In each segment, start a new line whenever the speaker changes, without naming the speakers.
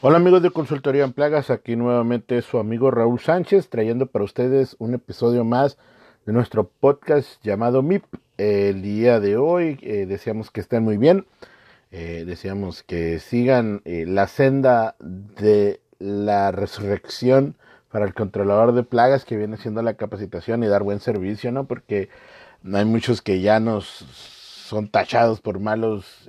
Hola amigos de Consultoría en Plagas, aquí nuevamente su amigo Raúl Sánchez trayendo para ustedes un episodio más de nuestro podcast llamado MIP. El día de hoy eh, deseamos que estén muy bien, eh, deseamos que sigan eh, la senda de la resurrección para el controlador de plagas que viene siendo la capacitación y dar buen servicio, ¿no? Porque hay muchos que ya nos son tachados por malos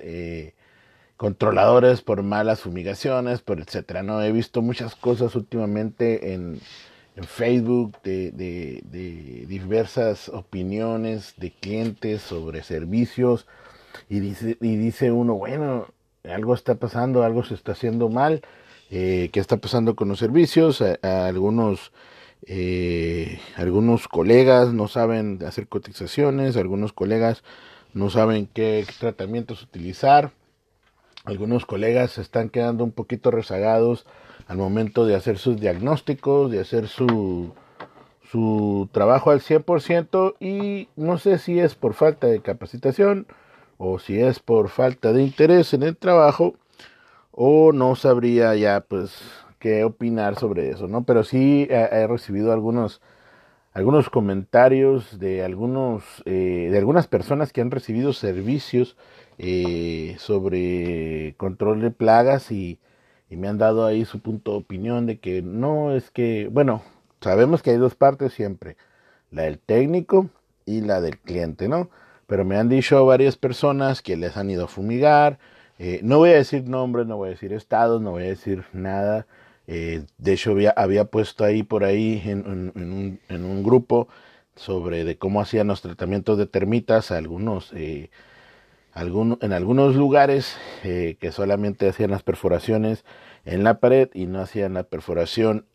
controladores por malas fumigaciones, por etcétera. No he visto muchas cosas últimamente en, Facebook de, diversas opiniones de clientes sobre servicios y dice, y dice uno, bueno, algo está pasando, algo se está haciendo mal, eh, ¿qué está pasando con los servicios? Algunos, eh, algunos colegas no saben hacer cotizaciones, algunos colegas no saben qué tratamientos utilizar algunos colegas se están quedando un poquito rezagados al momento de hacer sus diagnósticos, de hacer su, su trabajo al 100% y no sé si es por falta de capacitación o si es por falta de interés en el trabajo o no sabría ya pues qué opinar sobre eso, ¿no? Pero sí he, he recibido algunos algunos comentarios de algunos eh, de algunas personas que han recibido servicios eh, sobre control de plagas y, me han dado ahí su punto de opinión de que no es que bueno sabemos que hay dos partes siempre la del técnico y la del cliente no pero me han dicho varias personas que les han ido a fumigar eh, no voy a decir nombres no voy a decir estados no voy a decir nada eh, de hecho, había, había, puesto ahí por ahí en, un, en, un, grupo sobre de cómo hacían los tratamientos de termitas, algunos, eh, en algunos lugares eh, que solamente hacían las perforaciones en la pared y no hacían la perforación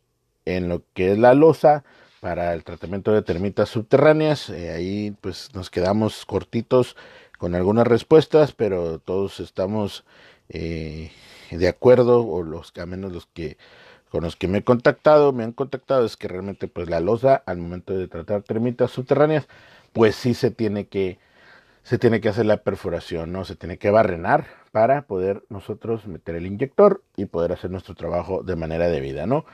en lo que es la losa para el tratamiento de termitas subterráneas. Eh, ahí pues nos quedamos cortitos con algunas respuestas, pero todos estamos eh, de acuerdo, o los a menos los que con los que me he contactado, me han contactado, es que realmente pues la losa al momento de tratar termitas subterráneas, pues sí se tiene que, se tiene que hacer la perforación, ¿no? Se tiene que barrenar para poder nosotros meter el inyector y poder hacer nuestro trabajo de manera debida, ¿no?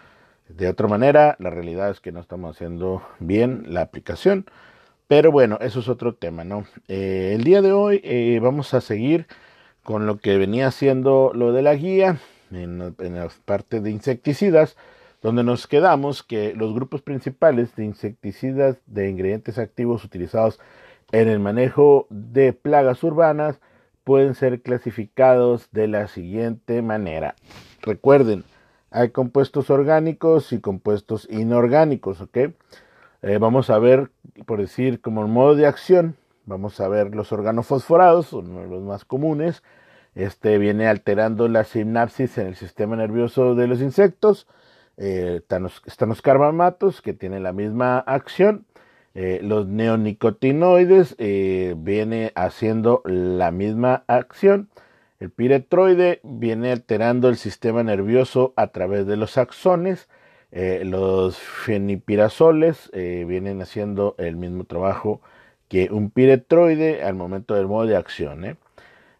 De otra manera, la realidad es que no estamos haciendo bien la aplicación, pero bueno, eso es otro tema, ¿no? Eh, el día de hoy eh, vamos a seguir con lo que venía haciendo lo de la guía, en, en la parte de insecticidas, donde nos quedamos que los grupos principales de insecticidas de ingredientes activos utilizados en el manejo de plagas urbanas pueden ser clasificados de la siguiente manera. Recuerden, hay compuestos orgánicos y compuestos inorgánicos, ¿ok? Eh, vamos a ver, por decir, como el modo de acción, vamos a ver los organofosforados, uno de los más comunes, este viene alterando la sinapsis en el sistema nervioso de los insectos. Eh, están, los, carbamatos que tienen la misma acción. Eh, los neonicotinoides eh, viene haciendo la misma acción. El piretroide viene alterando el sistema nervioso a través de los axones. Eh, los fenipirazoles vienen haciendo el mismo trabajo que un piretroide al momento del modo de acción.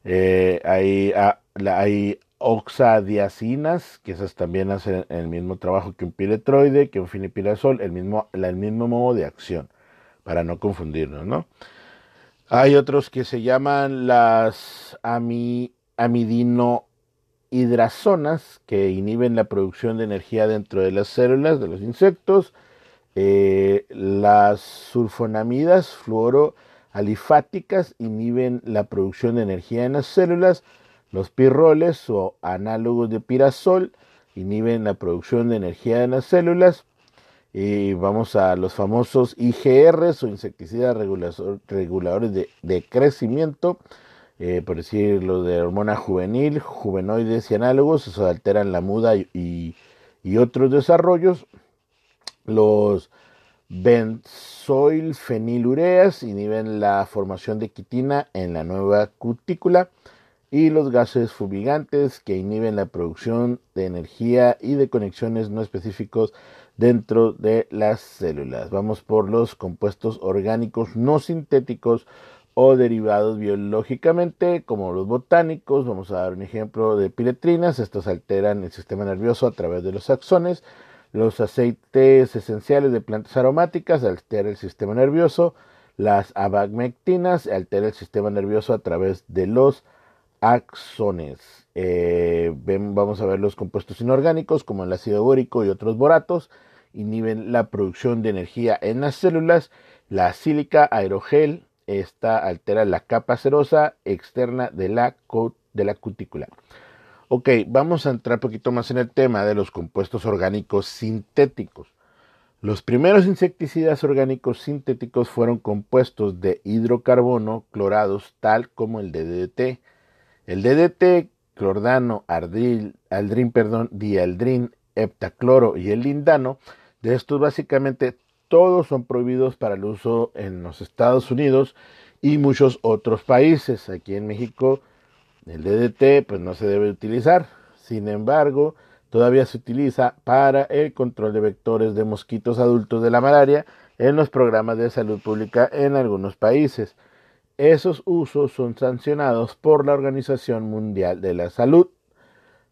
Eh, hay, ah, hay oxadiacinas, que esas también hacen el mismo trabajo que un piretroide, que un finipirazol, el mismo, el mismo modo de acción, para no confundirnos, ¿no? Hay otros que se llaman las ami, amidinohidrazonas, que inhiben la producción de energía dentro de las células de los insectos. Eh, las sulfonamidas fluoro alifáticas inhiben la producción de energía en las células. Los pirroles o análogos de pirazol inhiben la producción de energía en las células. Y vamos a los famosos IGRs o insecticidas reguladores de, de crecimiento, eh, por decir lo de hormona juvenil, juvenoides y análogos, eso alteran la muda y, y otros desarrollos. Los benzoilfenilureas inhiben la formación de quitina en la nueva cutícula y los gases fumigantes que inhiben la producción de energía y de conexiones no específicos dentro de las células. Vamos por los compuestos orgánicos no sintéticos o derivados biológicamente, como los botánicos. Vamos a dar un ejemplo de piretrinas. Estos alteran el sistema nervioso a través de los axones. Los aceites esenciales de plantas aromáticas alteran el sistema nervioso. Las abamectinas alteran el sistema nervioso a través de los axones. Eh, vamos a ver los compuestos inorgánicos como el ácido bórico y otros boratos. Inhiben la producción de energía en las células. La sílica aerogel esta altera la capa cerosa externa de la, de la cutícula. Ok, vamos a entrar un poquito más en el tema de los compuestos orgánicos sintéticos. Los primeros insecticidas orgánicos sintéticos fueron compuestos de hidrocarbono clorados tal como el DDT. El DDT, clordano, ardril, aldrin, perdón, dialdrin, heptacloro y el lindano, de estos básicamente todos son prohibidos para el uso en los Estados Unidos y muchos otros países. Aquí en México el DDT pues no se debe utilizar. Sin embargo, todavía se utiliza para el control de vectores de mosquitos adultos de la malaria en los programas de salud pública en algunos países. Esos usos son sancionados por la Organización Mundial de la Salud.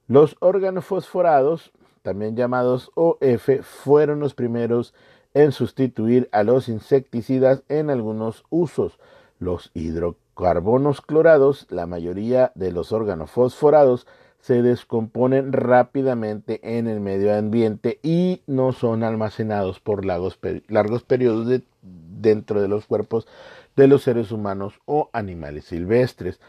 Los órganos fosforados, también llamados OF, fueron los primeros en sustituir a los insecticidas en algunos usos. Los hidrocarbonos clorados, la mayoría de los órganos fosforados, se descomponen rápidamente en el medio ambiente y no son almacenados por largos, largos periodos dentro de los cuerpos de los seres humanos o animales silvestres.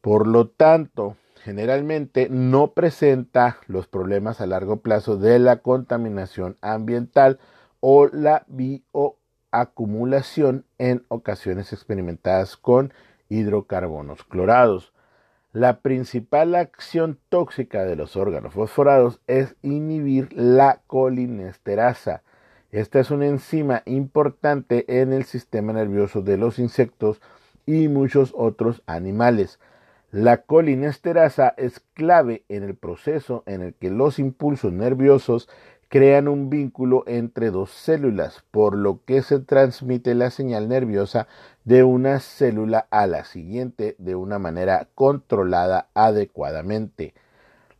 Por lo tanto, generalmente no presenta los problemas a largo plazo de la contaminación ambiental o la bioacumulación en ocasiones experimentadas con hidrocarbonos clorados. La principal acción tóxica de los órganos fosforados es inhibir la colinesterasa. Esta es una enzima importante en el sistema nervioso de los insectos y muchos otros animales. La colinesterasa es clave en el proceso en el que los impulsos nerviosos crean un vínculo entre dos células, por lo que se transmite la señal nerviosa de una célula a la siguiente de una manera controlada adecuadamente.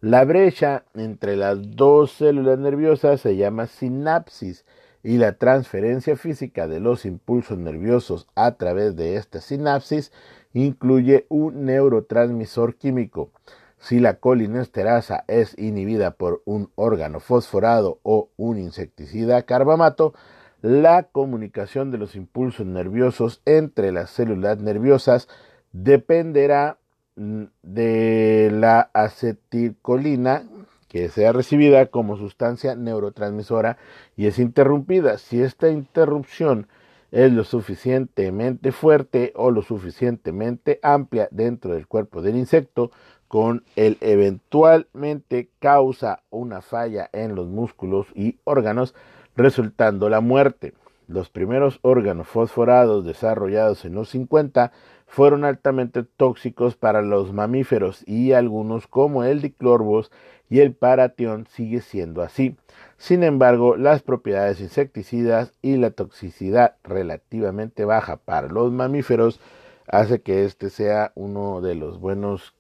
La brecha entre las dos células nerviosas se llama sinapsis y la transferencia física de los impulsos nerviosos a través de esta sinapsis incluye un neurotransmisor químico. Si la colinesterasa es inhibida por un órgano fosforado o un insecticida carbamato, la comunicación de los impulsos nerviosos entre las células nerviosas dependerá mm, de la acetilcolina que sea recibida como sustancia neurotransmisora y es interrumpida. Si esta interrupción es lo suficientemente fuerte o lo suficientemente amplia dentro del cuerpo del insecto, con el eventualmente causa una falla en los músculos y órganos, resultando la muerte. Los primeros órganos fosforados desarrollados en los 50 fueron altamente tóxicos para los mamíferos y algunos como el diclorbos y el paratión sigue siendo así. Sin embargo, las propiedades insecticidas y la toxicidad relativamente baja para los mamíferos hace que este sea uno de los buenos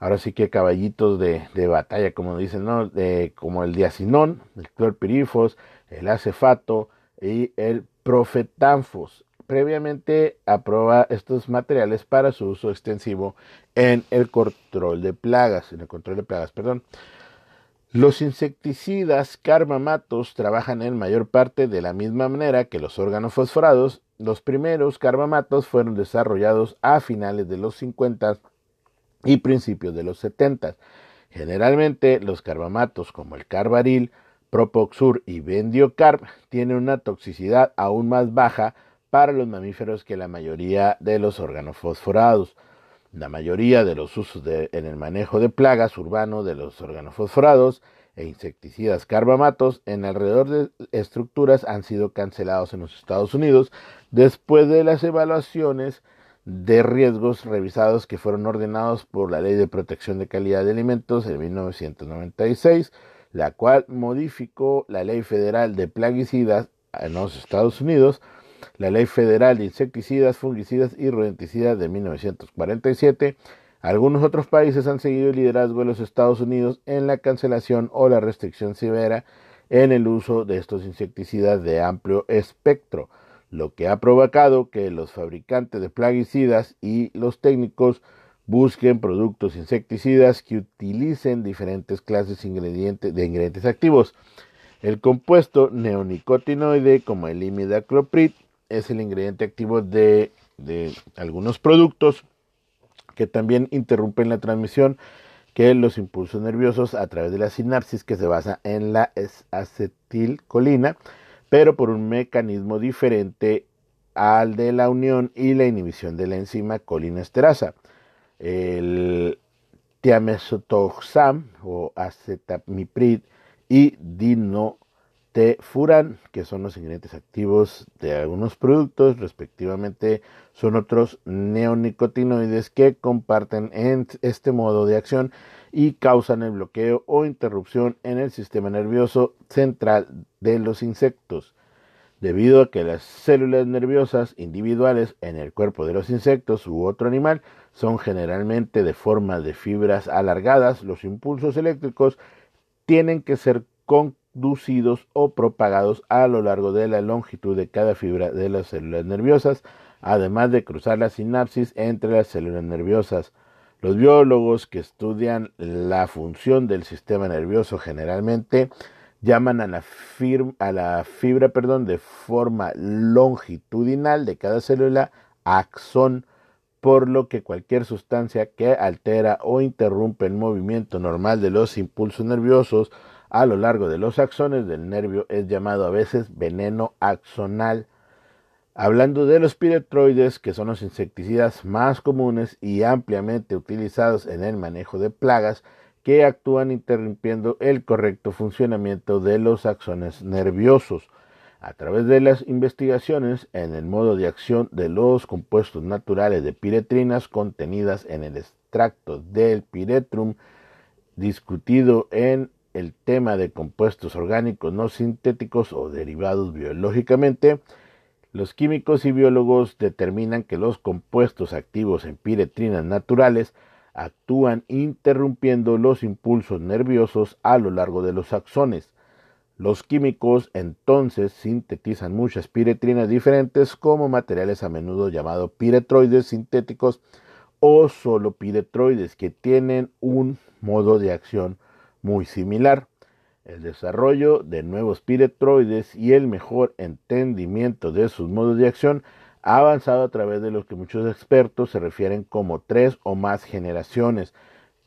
ahora sí que caballitos de, batalla, como dicen, ¿no? como el diacinón, el clorpirifos, el acefato y el profetanfos. Previamente aprueba estos materiales para su uso extensivo en el control de plagas, en el control de plagas, perdón. Los insecticidas carbamatos trabajan en mayor parte de la misma manera que los órganos fosforados. Los primeros carbamatos fueron desarrollados a finales de los 50 y principios de los 70. Generalmente los carbamatos como el carbaril, propoxur y bendiocarb tienen una toxicidad aún más baja para los mamíferos que la mayoría de los órganos fosforados. La mayoría de los usos en el manejo de plagas urbano de los órganos fosforados e insecticidas carbamatos en alrededor de estructuras han sido cancelados en los Estados Unidos después de las evaluaciones de riesgos revisados que fueron ordenados por la Ley de Protección de Calidad de Alimentos en 1996, la cual modificó la Ley Federal de Plaguicidas en los Estados Unidos la Ley Federal de Insecticidas, Fungicidas y Rodenticidas de 1947. Algunos otros países han seguido el liderazgo de los Estados Unidos en la cancelación o la restricción severa en el uso de estos insecticidas de amplio espectro, lo que ha provocado que los fabricantes de plaguicidas y los técnicos busquen productos insecticidas que utilicen diferentes clases de ingredientes activos. El compuesto neonicotinoide, como el imidacloprid, es el ingrediente activo de, algunos productos que también interrumpen la transmisión que los impulsos nerviosos a través de la sinapsis que se basa en la acetilcolina, pero por un mecanismo diferente al de la unión y la inhibición de la enzima colinesterasa. El tiamesotoxam o acetamiprid y dino furan, que son los ingredientes activos de algunos productos, respectivamente son otros neonicotinoides que comparten en este modo de acción y causan el bloqueo o interrupción en el sistema nervioso central de los insectos. Debido a que las células nerviosas individuales en el cuerpo de los insectos u otro animal son generalmente de forma de fibras alargadas, los impulsos eléctricos tienen que ser con o propagados a lo largo de la longitud de cada fibra de las células nerviosas, además de cruzar la sinapsis entre las células nerviosas. Los biólogos que estudian la función del sistema nervioso generalmente llaman a la, a la fibra perdón, de forma longitudinal de cada célula axón, por lo que cualquier sustancia que altera o interrumpe el movimiento normal de los impulsos nerviosos a lo largo de los axones del nervio es llamado a veces veneno axonal. Hablando de los piretroides, que son los insecticidas más comunes y ampliamente utilizados en el manejo de plagas, que actúan interrumpiendo el correcto funcionamiento de los axones nerviosos. A través de las investigaciones en el modo de acción de los compuestos naturales de piretrinas contenidas en el extracto del piretrum, discutido en el tema de compuestos orgánicos no sintéticos o derivados biológicamente, los químicos y biólogos determinan que los compuestos activos en piretrinas naturales actúan interrumpiendo los impulsos nerviosos a lo largo de los axones. Los químicos entonces sintetizan muchas piretrinas diferentes como materiales a menudo llamados piretroides sintéticos o solo piretroides que tienen un modo de acción muy similar. El desarrollo de nuevos piretroides y el mejor entendimiento de sus modos de acción ha avanzado a través de lo que muchos expertos se refieren como tres o más generaciones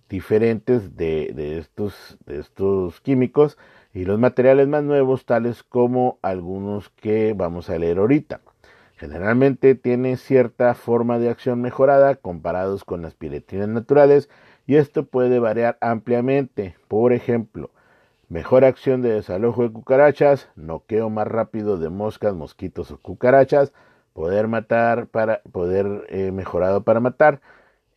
diferentes de, estos, de estos químicos y los materiales más nuevos tales como algunos que vamos a leer ahorita. Generalmente tiene cierta forma de acción mejorada comparados con las piretrinas naturales y esto puede variar ampliamente. Por ejemplo, mejor acción de desalojo de cucarachas, noqueo más rápido de moscas, mosquitos o cucarachas, poder matar para poder eh, mejorado para matar,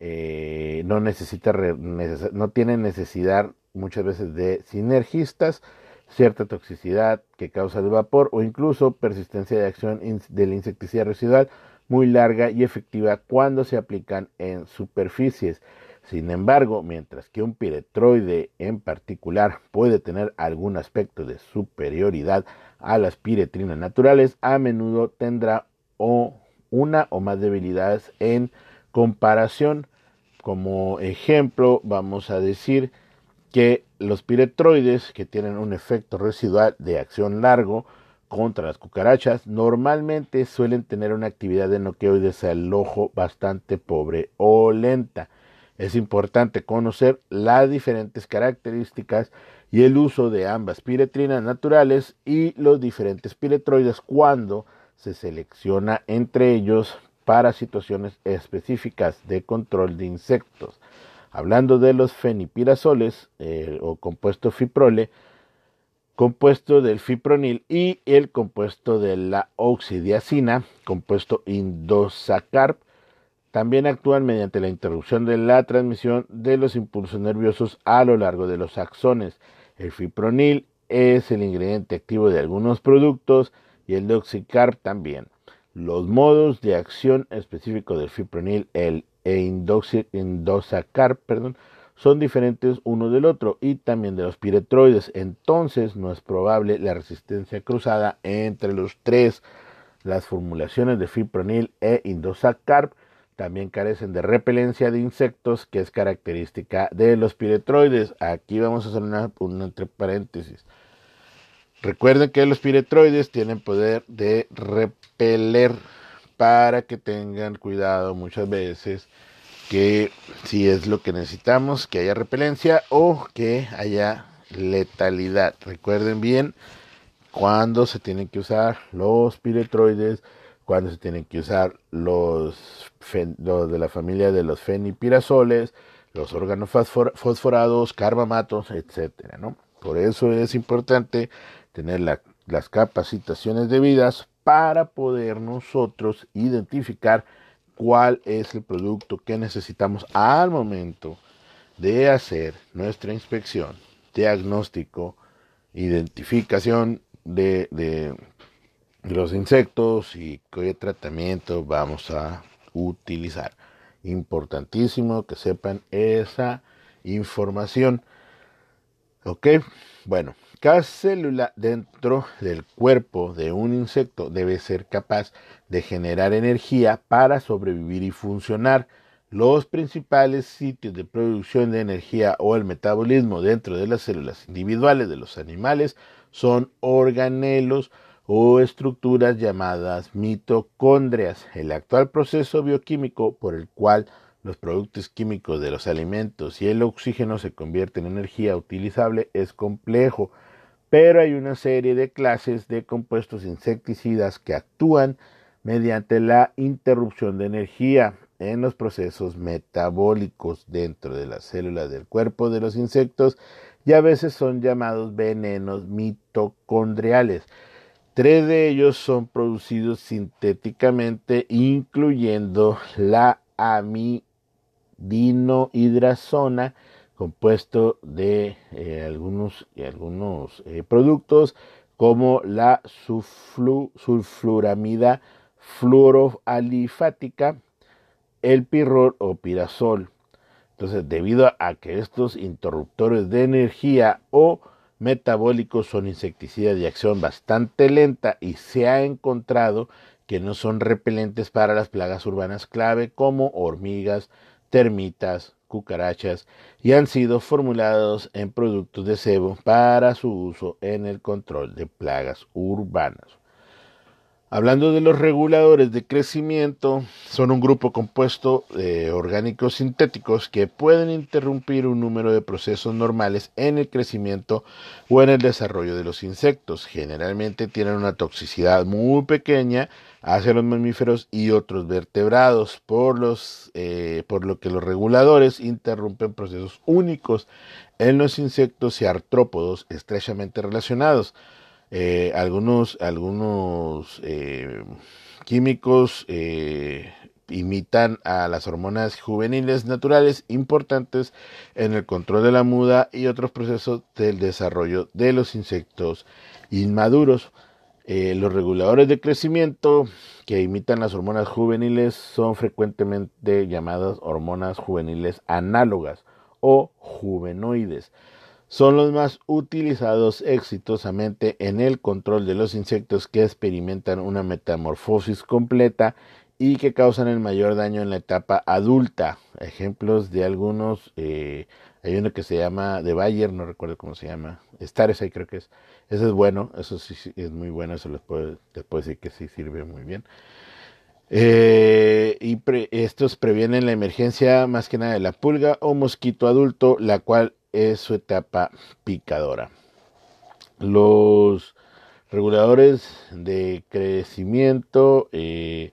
eh, no necesita no tiene necesidad muchas veces de sinergistas, cierta toxicidad que causa el vapor o incluso persistencia de acción del insecticida residual muy larga y efectiva cuando se aplican en superficies. Sin embargo, mientras que un piretroide en particular puede tener algún aspecto de superioridad a las piretrinas naturales, a menudo tendrá o una o más debilidades en comparación. Como ejemplo, vamos a decir que los piretroides, que tienen un efecto residual de acción largo contra las cucarachas, normalmente suelen tener una actividad de noqueo y desalojo bastante pobre o lenta. Es importante conocer las diferentes características y el uso de ambas piretrinas naturales y los diferentes piretroides cuando se selecciona entre ellos para situaciones específicas de control de insectos. Hablando de los fenipirazoles eh, o compuesto fiprole, compuesto del fipronil y el compuesto de la oxidiacina, compuesto indosacarp, también actúan mediante la interrupción de la transmisión de los impulsos nerviosos a lo largo de los axones. El fipronil es el ingrediente activo de algunos productos y el doxicarp también. Los modos de acción específicos del fipronil el, e indosacar, perdón, son diferentes uno del otro y también de los piretroides. Entonces no es probable la resistencia cruzada entre los tres. Las formulaciones de fipronil e indosacarb también carecen de repelencia de insectos, que es característica de los piretroides. Aquí vamos a hacer una, entre paréntesis. Recuerden que los piretroides tienen poder de repeler para que tengan cuidado muchas veces que si es lo que necesitamos, que haya repelencia o que haya letalidad. Recuerden bien cuando se tienen que usar los piretroides, cuando se tienen que usar los, de la familia de los fenipirazoles, los órganos fosforados, carbamatos, etcétera, ¿no? Por eso es importante tener las capacitaciones debidas para poder nosotros identificar cuál es el producto que necesitamos al momento de hacer nuestra inspección, diagnóstico, identificación de, de, los insectos y qué tratamiento vamos a utilizar. Importantísimo que sepan esa información. Ok, bueno, cada célula dentro del cuerpo de un insecto debe ser capaz de generar energía para sobrevivir y funcionar. Los principales sitios de producción de energía o el metabolismo dentro de las células individuales de los animales son organelos o estructuras llamadas mitocondrias. El actual proceso bioquímico por el cual los productos químicos de los alimentos y el oxígeno se convierten en energía utilizable es complejo pero hay una serie de clases de compuestos insecticidas que actúan mediante la interrupción de energía en los procesos metabólicos dentro de las células del cuerpo de los insectos y a veces son llamados venenos mitocondriales. Tres de ellos son producidos sintéticamente, incluyendo la amidinohidrazona, compuesto de eh, algunos, algunos eh, productos como la sulfuramida fluoroalifática, el pirrol o pirasol. Entonces, debido a que estos interruptores de energía o metabólicos son insecticidas de acción bastante lenta y se ha encontrado que no son repelentes para las plagas urbanas clave como hormigas, termitas, cucarachas y han sido formulados en productos de cebo para su uso en el control de plagas urbanas. Hablando de los reguladores de crecimiento, son un grupo compuesto de orgánicos sintéticos que pueden interrumpir un número de procesos normales en el crecimiento o en el desarrollo de los insectos. Generalmente tienen una toxicidad muy pequeña hacia los mamíferos y otros vertebrados, por, los, eh, por lo que los reguladores interrumpen procesos únicos en los insectos y artrópodos estrechamente relacionados. Eh, algunos, algunos eh, químicos eh, imitan a las hormonas juveniles naturales importantes en el control de la muda y otros procesos del desarrollo de los insectos inmaduros. los reguladores de crecimiento que imitan las hormonas juveniles son frecuentemente llamadas hormonas juveniles análogas o juvenoides son los más utilizados exitosamente en el control de los insectos que experimentan una metamorfosis completa y que causan el mayor daño en la etapa adulta. Ejemplos de algunos, eh, hay uno que se llama de Bayer, no recuerdo cómo se llama, ahí creo que es. Ese es bueno, eso sí, es muy bueno, eso les puedo, decir que sí sirve muy bien. Eh, y estos previenen la emergencia más que nada de la pulga o mosquito adulto, la cual es su etapa picadora. Los reguladores de crecimiento eh,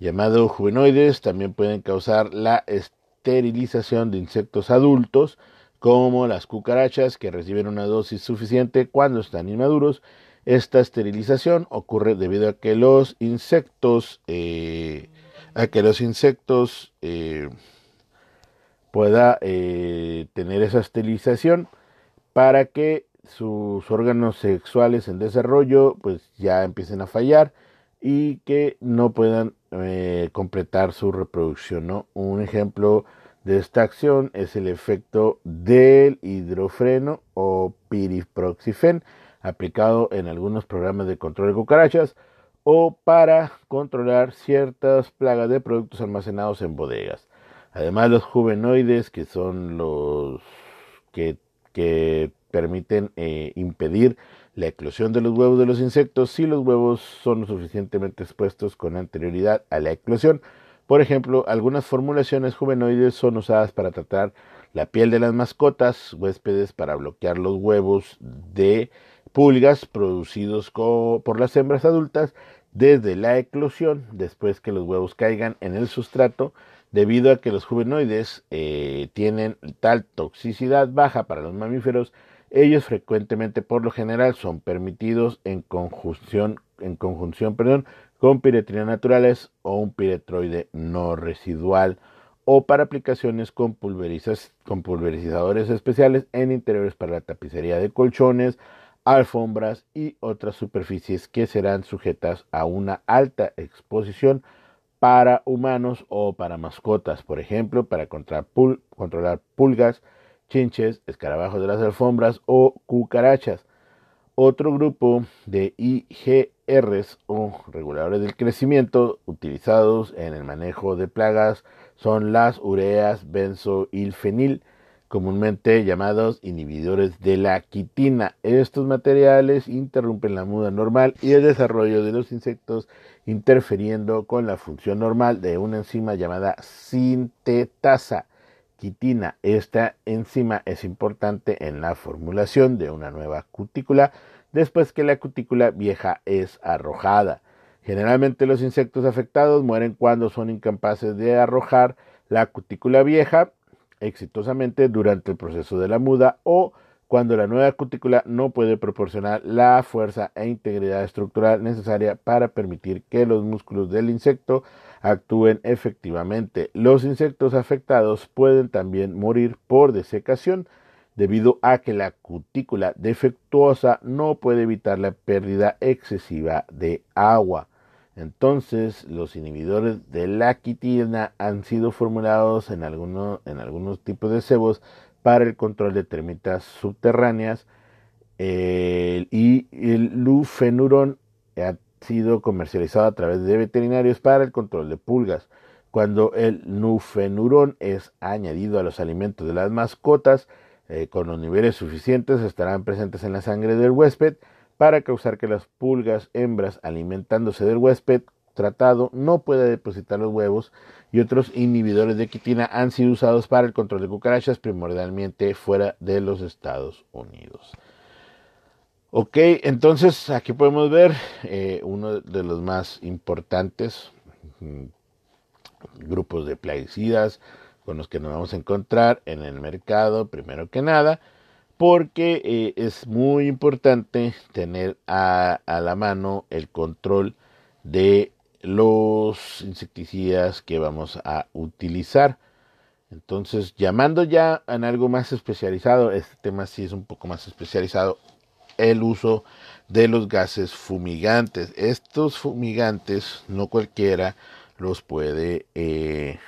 llamados juvenoides también pueden causar la esterilización de insectos adultos como las cucarachas que reciben una dosis suficiente cuando están inmaduros. Esta esterilización ocurre debido a que los insectos, eh, a que los insectos eh, pueda eh, tener esa esterilización para que sus órganos sexuales en desarrollo pues ya empiecen a fallar y que no puedan eh, completar su reproducción. Un ejemplo de esta acción es el efecto del hidrofreno o piriproxifen aplicado en algunos programas de control de cucarachas o para controlar ciertas plagas de productos almacenados en bodegas. Además, los juvenoides, que son los que, permiten eh, impedir la eclosión de los huevos de los insectos si los huevos son lo suficientemente expuestos con anterioridad a la eclosión. Por ejemplo, algunas formulaciones juvenoides son usadas para tratar la piel de las mascotas, huéspedes para bloquear los huevos de pulgas producidos por las hembras adultas desde la eclosión, después que los huevos caigan en el sustrato, debido a que los juvenoides eh, tienen tal toxicidad baja para los mamíferos, ellos frecuentemente, por lo general, son permitidos en conjunción, en conjunción perdón, con piretrinas naturales o un piretroide no residual o para aplicaciones con, con pulverizadores especiales en interiores para la tapicería de colchones, alfombras y otras superficies que serán sujetas a una alta exposición para humanos o para mascotas, por ejemplo, para controlar, pulgas, chinches, escarabajos de las alfombras o cucarachas. Otro grupo de IGRs o reguladores del crecimiento utilizados en el manejo de plagas son las ureas benzoilfenil, comúnmente llamados inhibidores de la quitina. Estos materiales interrumpen la muda normal y el desarrollo de los insectos, interfiriendo con la función normal de una enzima llamada sintetasa quitina. Esta enzima es importante en la formulación de una nueva cutícula después que la cutícula vieja es arrojada. Generalmente los insectos afectados mueren cuando son incapaces de arrojar la cutícula vieja exitosamente durante el proceso de la muda o cuando la nueva cutícula no puede proporcionar la fuerza e integridad estructural necesaria para permitir que los músculos del insecto actúen efectivamente. Los insectos afectados pueden también morir por desecación debido a que la cutícula defectuosa no puede evitar la pérdida excesiva de agua. Entonces, los inhibidores de la quitina han sido formulados en, en algunos tipos de cebos para el control de termitas subterráneas y el lufenuron ha sido comercializado a través de veterinarios para el control de pulgas. Cuando el nufenurón es añadido a los alimentos de las mascotas, eh, con los niveles suficientes estarán presentes en la sangre del huésped para causar que las pulgas hembras alimentándose del huésped tratado no pueda depositar los huevos y otros inhibidores de quitina han sido usados para el control de cucarachas primordialmente fuera de los Estados Unidos. Ok, entonces aquí podemos ver eh, uno de los más importantes mm, grupos de plaguicidas con los que nos vamos a encontrar en el mercado, primero que nada, porque eh, es muy importante tener a, la mano el control de los insecticidas que vamos a utilizar. Entonces, llamando ya en algo más especializado, este tema sí es un poco más especializado, el uso de los gases fumigantes. Estos fumigantes, no cualquiera los puede eh,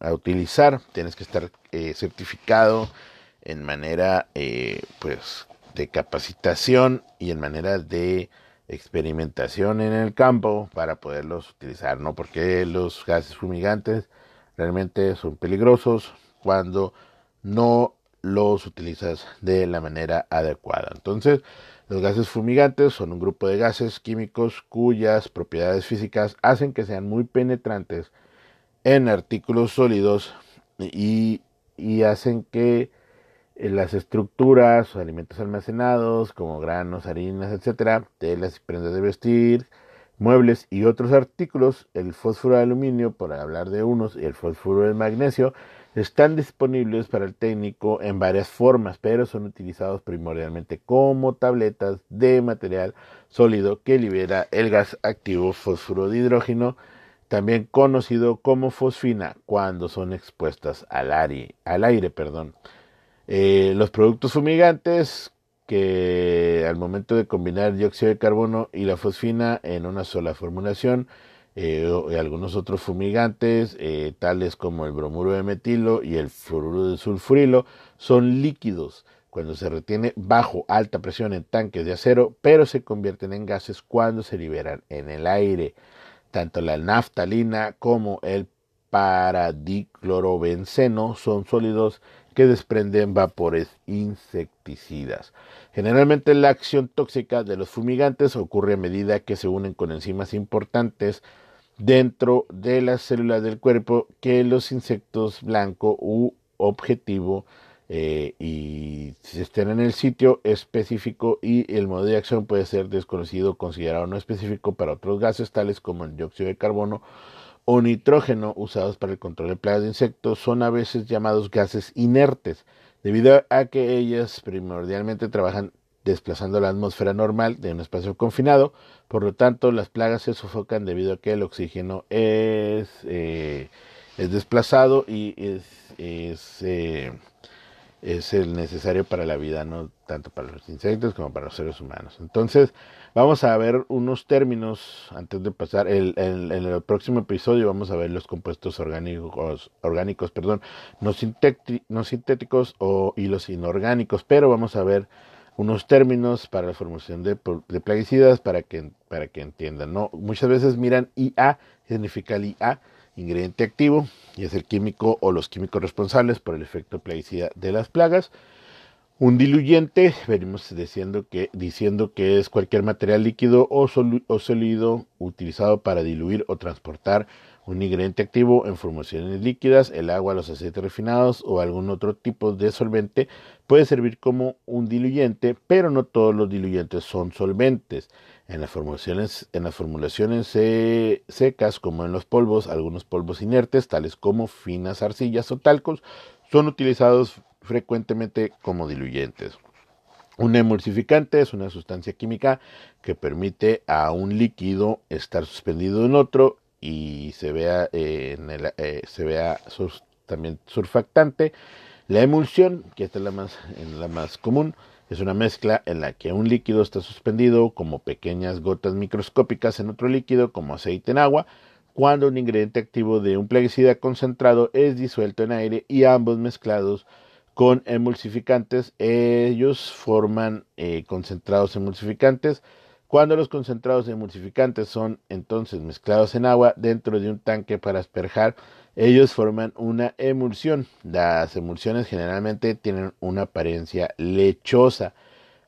utilizar, tienes que estar eh, certificado en manera eh, pues de capacitación y en manera de experimentación en el campo para poderlos utilizar, ¿no? Porque los gases fumigantes realmente son peligrosos cuando no los utilizas de la manera adecuada. Entonces, los gases fumigantes son un grupo de gases químicos cuyas propiedades físicas hacen que sean muy penetrantes en artículos sólidos y, y hacen que las estructuras alimentos almacenados como granos, harinas, etcétera, telas y prendas de vestir, muebles y otros artículos, el fósforo de aluminio, por hablar de unos, y el fósforo de magnesio, están disponibles para el técnico en varias formas, pero son utilizados primordialmente como tabletas de material sólido que libera el gas activo fósforo de hidrógeno, también conocido como fosfina, cuando son expuestas al aire. Al aire perdón. Eh, los productos fumigantes que al momento de combinar dióxido de carbono y la fosfina en una sola formulación, eh, y algunos otros fumigantes, eh, tales como el bromuro de metilo y el fluoruro de sulfurilo, son líquidos cuando se retiene bajo alta presión en tanques de acero, pero se convierten en gases cuando se liberan en el aire. Tanto la naftalina como el paradiclorobenceno son sólidos que desprenden vapores insecticidas. Generalmente la acción tóxica de los fumigantes ocurre a medida que se unen con enzimas importantes dentro de las células del cuerpo que los insectos blanco u objetivo eh, y si estén en el sitio específico y el modo de acción puede ser desconocido, considerado no específico para otros gases tales como el dióxido de carbono o nitrógeno usados para el control de plagas de insectos son a veces llamados gases inertes, debido a que ellas primordialmente trabajan desplazando la atmósfera normal de un espacio confinado, por lo tanto las plagas se sofocan debido a que el oxígeno es, eh, es desplazado y es, es eh, es el necesario para la vida, no tanto para los insectos como para los seres humanos. Entonces, vamos a ver unos términos antes de pasar. El, en el próximo episodio vamos a ver los compuestos orgánicos, orgánicos perdón, no, no sintéticos o, y los inorgánicos, pero vamos a ver unos términos para la formación de, plaguicidas para que, para que entiendan. ¿no? Muchas veces miran IA, significa el IA, ingrediente activo y es el químico o los químicos responsables por el efecto plaguicida de las plagas. Un diluyente, venimos diciendo que, diciendo que es cualquier material líquido o, sólido utilizado para diluir o transportar un ingrediente activo en formaciones líquidas, el agua, los aceites refinados o algún otro tipo de solvente puede servir como un diluyente, pero no todos los diluyentes son solventes. En las formulaciones, en las formulaciones secas, como en los polvos, algunos polvos inertes, tales como finas arcillas o talcos, son utilizados frecuentemente como diluyentes. Un emulsificante es una sustancia química que permite a un líquido estar suspendido en otro y se vea, eh, eh, también surfactante. La emulsión, que esta es la más, la más común, es una mezcla en la que un líquido está suspendido como pequeñas gotas microscópicas en otro líquido como aceite en agua, cuando un ingrediente activo de un plaguicida concentrado es disuelto en aire y ambos mezclados con emulsificantes, ellos forman eh, concentrados emulsificantes. Cuando los concentrados emulsificantes son entonces mezclados en agua dentro de un tanque para asperjar, ellos forman una emulsión. Las emulsiones generalmente tienen una apariencia lechosa.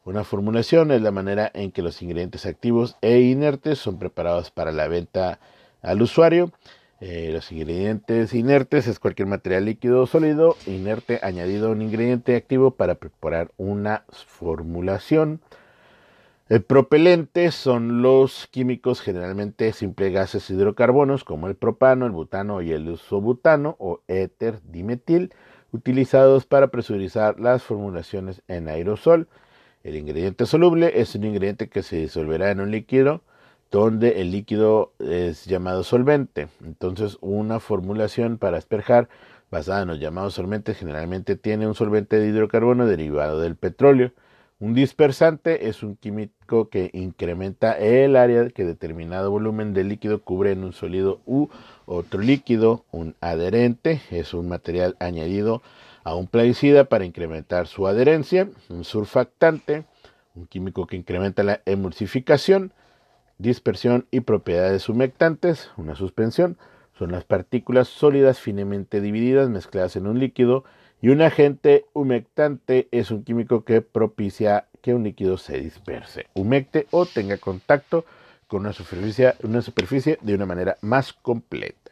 Una formulación es la manera en que los ingredientes activos e inertes son preparados para la venta al usuario. Eh, los ingredientes inertes es cualquier material líquido o sólido inerte añadido a un ingrediente activo para preparar una formulación. El propelente son los químicos generalmente simples gases hidrocarbonos como el propano, el butano y el isobutano o éter dimetil utilizados para presurizar las formulaciones en aerosol. El ingrediente soluble es un ingrediente que se disolverá en un líquido donde el líquido es llamado solvente. Entonces una formulación para asperjar basada en los llamados solventes generalmente tiene un solvente de hidrocarbono derivado del petróleo. Un dispersante es un químico que incrementa el área que determinado volumen de líquido cubre en un sólido u otro líquido. Un adherente es un material añadido a un plaguicida para incrementar su adherencia. Un surfactante, un químico que incrementa la emulsificación, dispersión y propiedades humectantes. Una suspensión son las partículas sólidas finamente divididas mezcladas en un líquido y un agente humectante es un químico que propicia que un líquido se disperse, humecte o tenga contacto con una superficie, una superficie de una manera más completa.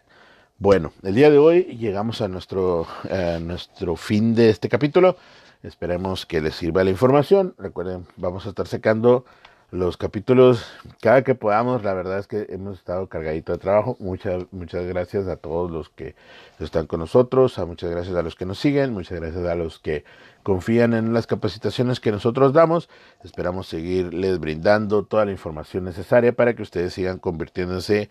Bueno, el día de hoy llegamos a nuestro, a nuestro fin de este capítulo. Esperemos que les sirva la información. Recuerden, vamos a estar secando los capítulos cada que podamos. La verdad es que hemos estado cargadito de trabajo. Muchas, muchas gracias a todos los que están con nosotros, a muchas gracias a los que nos siguen, muchas gracias a los que confían en las capacitaciones que nosotros damos. Esperamos seguirles brindando toda la información necesaria para que ustedes sigan convirtiéndose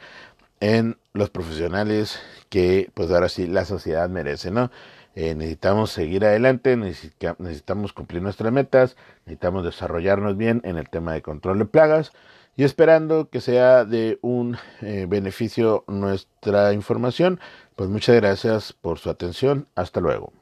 en los profesionales que pues ahora sí la sociedad merece, ¿no? Eh, necesitamos seguir adelante, necesitamos cumplir nuestras metas, necesitamos desarrollarnos bien en el tema de control de plagas y esperando que sea de un eh, beneficio nuestra información. Pues muchas gracias por su atención. Hasta luego.